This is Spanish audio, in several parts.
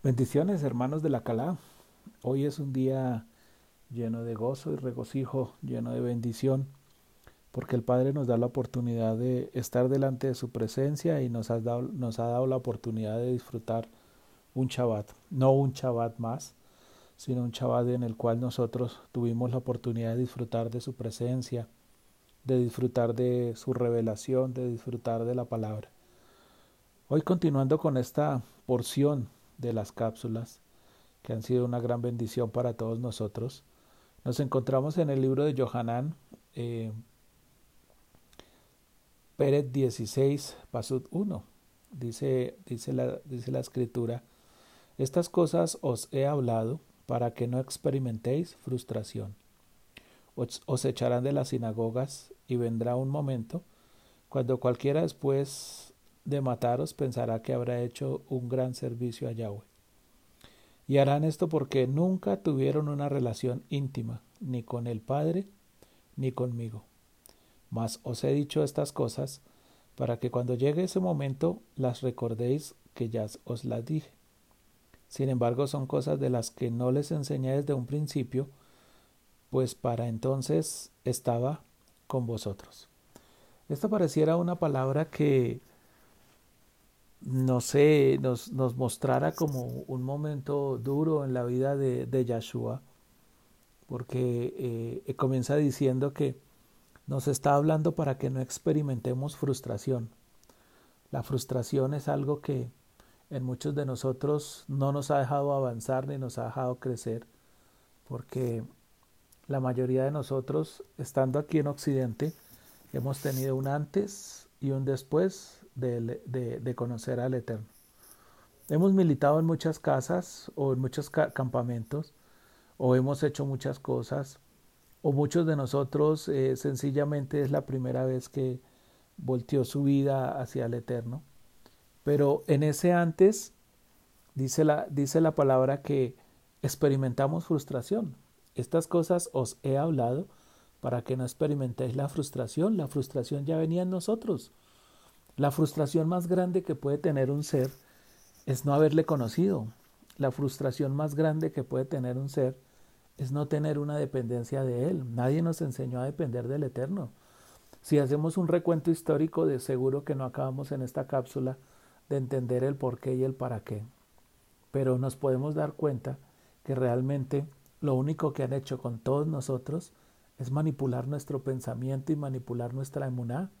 Bendiciones, hermanos de la Calá. Hoy es un día lleno de gozo y regocijo, lleno de bendición, porque el Padre nos da la oportunidad de estar delante de su presencia y nos ha dado, nos ha dado la oportunidad de disfrutar un Shabbat, no un Shabbat más, sino un Shabbat en el cual nosotros tuvimos la oportunidad de disfrutar de su presencia, de disfrutar de su revelación, de disfrutar de la palabra. Hoy continuando con esta porción de las cápsulas, que han sido una gran bendición para todos nosotros. Nos encontramos en el libro de Johanán, eh, Pérez 16, Pasud 1. Dice, dice, la, dice la escritura, estas cosas os he hablado para que no experimentéis frustración. Os, os echarán de las sinagogas y vendrá un momento cuando cualquiera después de mataros pensará que habrá hecho un gran servicio a Yahweh. Y harán esto porque nunca tuvieron una relación íntima, ni con el Padre, ni conmigo. Mas os he dicho estas cosas para que cuando llegue ese momento las recordéis que ya os las dije. Sin embargo, son cosas de las que no les enseñé desde un principio, pues para entonces estaba con vosotros. Esta pareciera una palabra que no sé, nos, nos mostrara como un momento duro en la vida de, de Yahshua, porque eh, comienza diciendo que nos está hablando para que no experimentemos frustración. La frustración es algo que en muchos de nosotros no nos ha dejado avanzar ni nos ha dejado crecer, porque la mayoría de nosotros, estando aquí en Occidente, hemos tenido un antes y un después de, conocer al Eterno. Hemos militado en muchas casas o en muchos campamentos o hemos hecho muchas cosas o muchos de nosotros eh, sencillamente es la primera vez que volteó su vida hacia el Eterno. Pero en ese antes dice la, dice la palabra que experimentamos frustración. Estas cosas os he hablado para que no experimentéis la frustración. La frustración ya venía en nosotros. La frustración más grande que puede tener un ser es no haberle conocido. La frustración más grande que puede tener un ser es no tener una dependencia de Él. Nadie nos enseñó a depender del Eterno. Si hacemos un recuento histórico, de seguro que no acabamos en esta cápsula de entender el por qué y el para qué. Pero nos podemos dar cuenta que realmente lo único que han hecho con todos nosotros es manipular nuestro pensamiento y manipular nuestra emuná.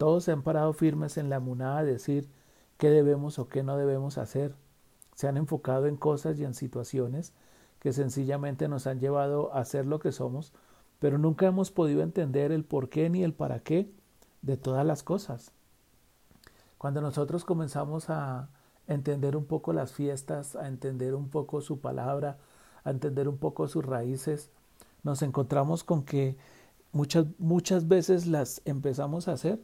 Todos se han parado firmes en la munada a decir qué debemos o qué no debemos hacer. Se han enfocado en cosas y en situaciones que sencillamente nos han llevado a ser lo que somos, pero nunca hemos podido entender el por qué ni el para qué de todas las cosas. Cuando nosotros comenzamos a entender un poco las fiestas, a entender un poco su palabra, a entender un poco sus raíces, nos encontramos con que muchas, muchas veces las empezamos a hacer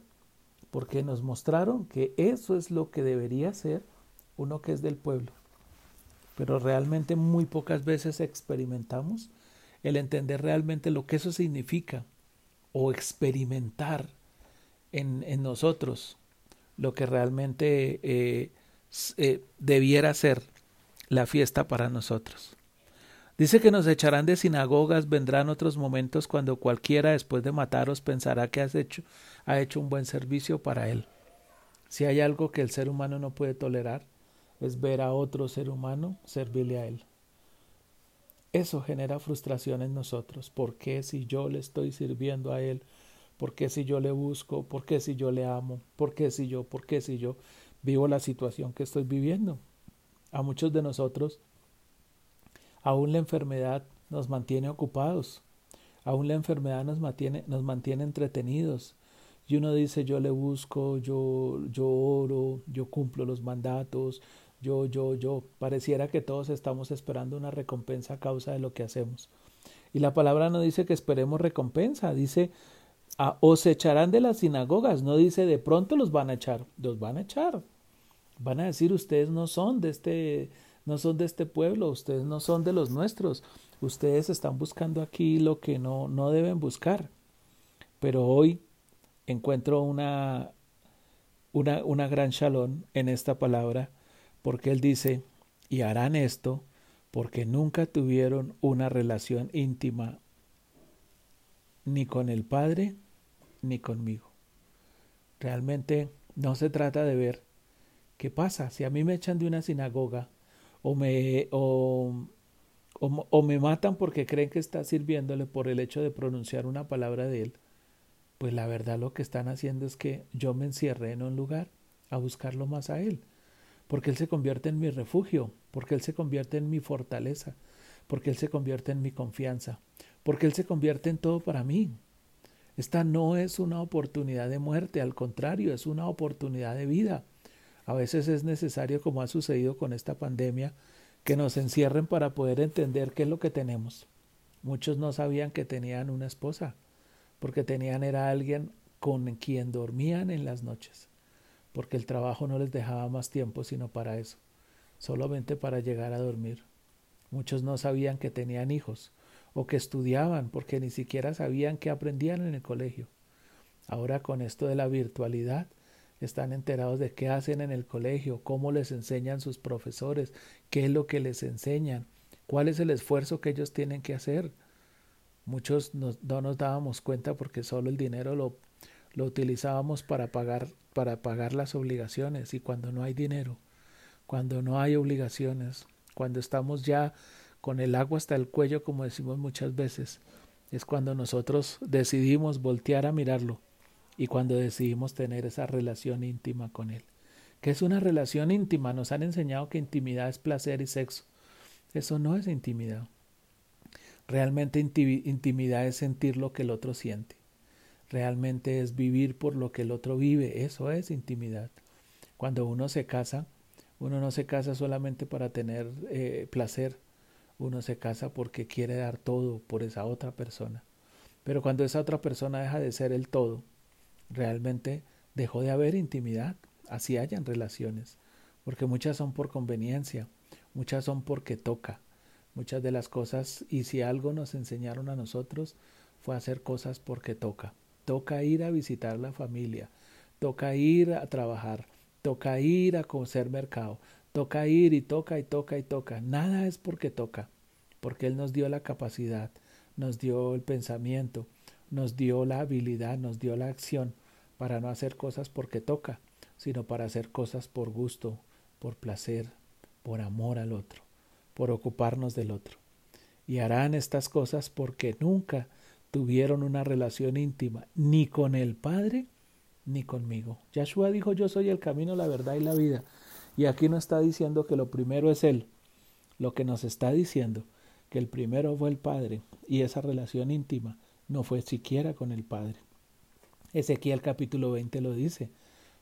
porque nos mostraron que eso es lo que debería ser uno que es del pueblo. Pero realmente muy pocas veces experimentamos el entender realmente lo que eso significa o experimentar en, en nosotros lo que realmente eh, eh, debiera ser la fiesta para nosotros. Dice que nos echarán de sinagogas, vendrán otros momentos cuando cualquiera después de mataros pensará que has hecho, ha hecho un buen servicio para él. Si hay algo que el ser humano no puede tolerar, es ver a otro ser humano servirle a él. Eso genera frustración en nosotros. ¿Por qué si yo le estoy sirviendo a él? ¿Por qué si yo le busco? ¿Por qué si yo le amo? ¿Por qué si yo? ¿Por qué si yo vivo la situación que estoy viviendo? A muchos de nosotros Aún la enfermedad nos mantiene ocupados. Aún la enfermedad nos mantiene, nos mantiene entretenidos. Y uno dice, yo le busco, yo, yo oro, yo cumplo los mandatos, yo, yo, yo. Pareciera que todos estamos esperando una recompensa a causa de lo que hacemos. Y la palabra no dice que esperemos recompensa, dice, os echarán de las sinagogas, no dice de pronto los van a echar, los van a echar. Van a decir, ustedes no son de este, no son de este pueblo, ustedes no son de los nuestros, ustedes están buscando aquí lo que no, no deben buscar. Pero hoy encuentro una, una, una gran shalom en esta palabra, porque él dice, Y harán esto porque nunca tuvieron una relación íntima ni con el Padre ni conmigo. Realmente no se trata de ver qué pasa. Si a mí me echan de una sinagoga o me, o, o, me matan porque creen que está sirviéndole por el hecho de pronunciar una palabra de él, pues la verdad lo que están haciendo es que yo me encierre en un lugar a buscarlo más a él, porque él se convierte en mi refugio, porque él se convierte en mi fortaleza, porque él se convierte en mi confianza, porque él se convierte en todo para mí. Esta no es una oportunidad de muerte, al contrario, es una oportunidad de vida. A veces es necesario, como ha sucedido con esta pandemia, que nos encierren para poder entender qué es lo que tenemos. Muchos no sabían que tenían una esposa, porque tenían era alguien con quien dormían en las noches, porque el trabajo no les dejaba más tiempo sino para eso, solamente para llegar a dormir. Muchos no sabían que tenían hijos o que estudiaban porque ni siquiera sabían que aprendían en el colegio. Ahora con esto de la virtualidad están enterados de qué hacen en el colegio, cómo les enseñan sus profesores, qué es lo que les enseñan, cuál es el esfuerzo que ellos tienen que hacer. Muchos no nos dábamos cuenta porque solo el dinero lo, lo utilizábamos para pagar, para pagar las obligaciones y cuando no hay dinero, cuando no hay obligaciones, cuando estamos ya con el agua hasta el cuello, como decimos muchas veces, es cuando nosotros decidimos voltear a mirarlo y cuando decidimos tener esa relación íntima con Él. ¿Qué es una relación íntima? Nos han enseñado que intimidad es placer y sexo. Eso no es intimidad. Realmente intimidad es sentir lo que el otro siente. Realmente es vivir por lo que el otro vive. Eso es intimidad. Cuando uno se casa, uno no se casa solamente para tener eh, placer. Uno se casa porque quiere dar todo por esa otra persona. Pero cuando esa otra persona deja de ser el todo, realmente dejó de haber intimidad, así hayan relaciones, porque muchas son por conveniencia, muchas son porque toca, muchas de las cosas, y si algo nos enseñaron a nosotros, fue hacer cosas porque toca. Toca ir a visitar la familia, toca ir a trabajar, toca ir a conocer mercado, toca ir y toca y toca y toca. Nada es porque toca, porque Él nos dio la capacidad, nos dio el pensamiento, nos dio la habilidad, nos dio la acción para no hacer cosas porque toca, sino para hacer cosas por gusto, por placer, por amor al otro, por ocuparnos del otro. Y harán estas cosas porque nunca tuvieron una relación íntima ni con el Padre ni conmigo. Yahshua dijo yo soy el camino, la verdad y la vida. Y aquí no está diciendo que lo primero es Él. Lo que nos está diciendo que el primero fue el Padre y esa relación íntima no fue siquiera con el Padre. Ezequiel capítulo 20 lo dice.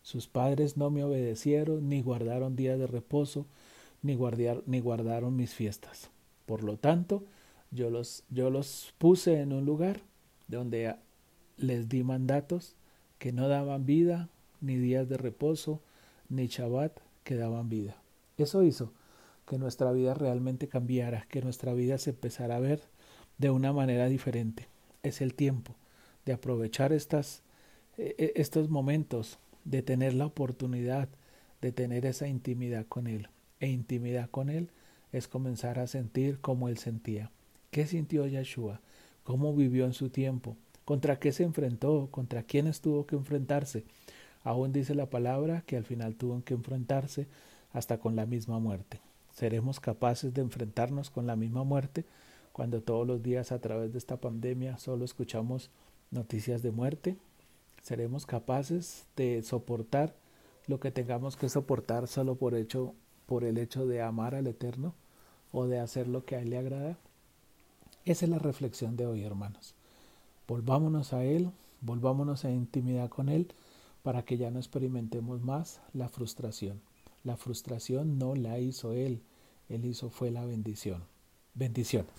Sus padres no me obedecieron, ni guardaron días de reposo, ni, ni guardaron mis fiestas. Por lo tanto, yo los, yo los puse en un lugar donde les di mandatos que no daban vida, ni días de reposo, ni Shabbat que daban vida. Eso hizo que nuestra vida realmente cambiara, que nuestra vida se empezara a ver de una manera diferente es el tiempo de aprovechar estas, e, e, estos momentos, de tener la oportunidad de tener esa intimidad con Él. E intimidad con Él es comenzar a sentir como Él sentía. ¿Qué sintió Yeshua? ¿Cómo vivió en su tiempo? ¿Contra qué se enfrentó? ¿Contra quiénes tuvo que enfrentarse? Aún dice la palabra que al final tuvo que enfrentarse hasta con la misma muerte. ¿Seremos capaces de enfrentarnos con la misma muerte? Cuando todos los días a través de esta pandemia solo escuchamos noticias de muerte? ¿Seremos capaces de soportar lo que tengamos que soportar solo por, hecho, por el hecho de amar al Eterno o de hacer lo que a Él le agrada? Esa es la reflexión de hoy, hermanos. Volvámonos a Él, volvámonos a intimidad con Él para que ya no experimentemos más la frustración. La frustración no la hizo Él, Él hizo fue la bendición. Bendiciones.